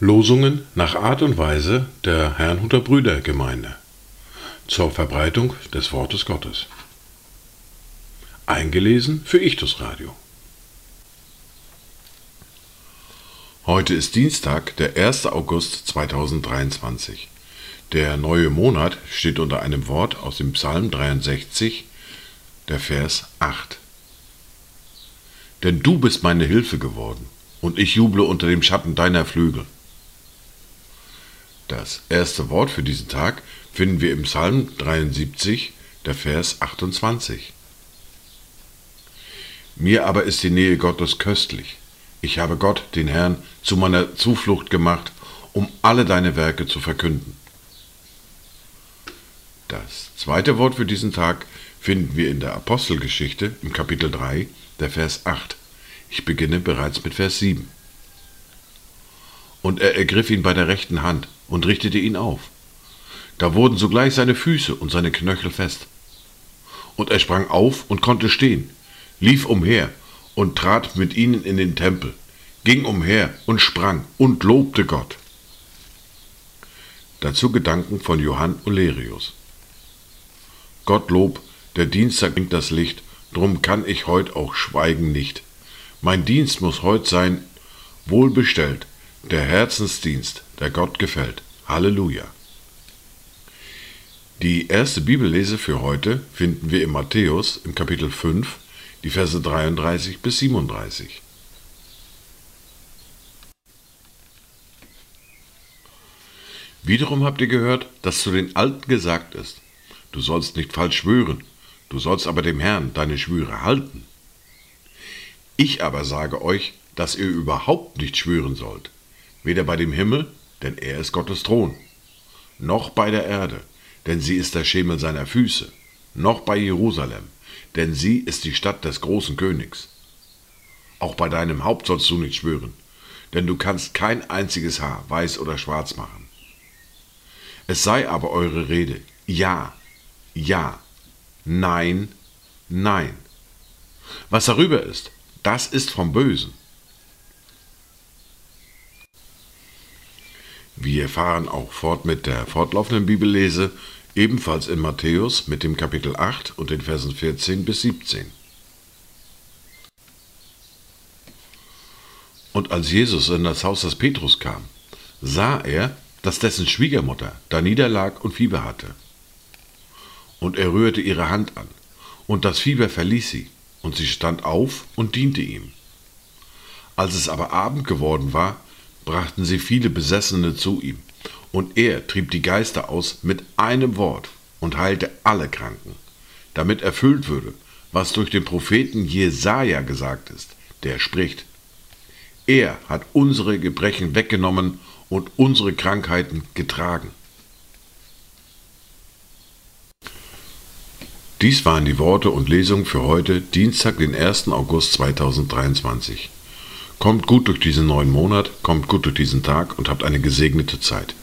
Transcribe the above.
Losungen nach Art und Weise der Herrnhuter Brüdergemeinde zur Verbreitung des Wortes Gottes. Eingelesen für Ichtus Radio. Heute ist Dienstag, der 1. August 2023. Der neue Monat steht unter einem Wort aus dem Psalm 63, der Vers 8. Denn du bist meine Hilfe geworden, und ich juble unter dem Schatten deiner Flügel. Das erste Wort für diesen Tag finden wir im Psalm 73, der Vers 28. Mir aber ist die Nähe Gottes köstlich. Ich habe Gott, den Herrn, zu meiner Zuflucht gemacht, um alle deine Werke zu verkünden. Das zweite Wort für diesen Tag finden wir in der Apostelgeschichte im Kapitel 3, der Vers 8. Ich beginne bereits mit Vers 7. Und er ergriff ihn bei der rechten Hand und richtete ihn auf. Da wurden sogleich seine Füße und seine Knöchel fest. Und er sprang auf und konnte stehen, lief umher und trat mit ihnen in den Tempel, ging umher und sprang und lobte Gott. Dazu Gedanken von Johann Olerius. Gottlob, der Dienstag bringt das Licht, drum kann ich heut auch schweigen nicht. Mein Dienst muss heut sein, wohlbestellt, der Herzensdienst, der Gott gefällt. Halleluja. Die erste Bibellese für heute finden wir in Matthäus im Kapitel 5, die Verse 33 bis 37. Wiederum habt ihr gehört, dass zu den Alten gesagt ist, du sollst nicht falsch schwören, du sollst aber dem Herrn deine Schwüre halten. Ich aber sage euch, dass ihr überhaupt nicht schwören sollt, weder bei dem Himmel, denn er ist Gottes Thron, noch bei der Erde, denn sie ist der Schemel seiner Füße, noch bei Jerusalem, denn sie ist die Stadt des großen Königs. Auch bei deinem Haupt sollst du nicht schwören, denn du kannst kein einziges Haar weiß oder schwarz machen. Es sei aber eure Rede, ja, ja, nein, nein. Was darüber ist, das ist vom Bösen. Wir fahren auch fort mit der fortlaufenden Bibellese, ebenfalls in Matthäus mit dem Kapitel 8 und den Versen 14 bis 17. Und als Jesus in das Haus des Petrus kam, sah er, dass dessen Schwiegermutter da niederlag und Fieber hatte. Und er rührte ihre Hand an, und das Fieber verließ sie, und sie stand auf und diente ihm. Als es aber Abend geworden war, brachten sie viele Besessene zu ihm, und er trieb die Geister aus mit einem Wort und heilte alle Kranken, damit erfüllt würde, was durch den Propheten Jesaja gesagt ist, der spricht: Er hat unsere Gebrechen weggenommen und unsere Krankheiten getragen. Dies waren die Worte und Lesungen für heute, Dienstag, den 1. August 2023. Kommt gut durch diesen neuen Monat, kommt gut durch diesen Tag und habt eine gesegnete Zeit.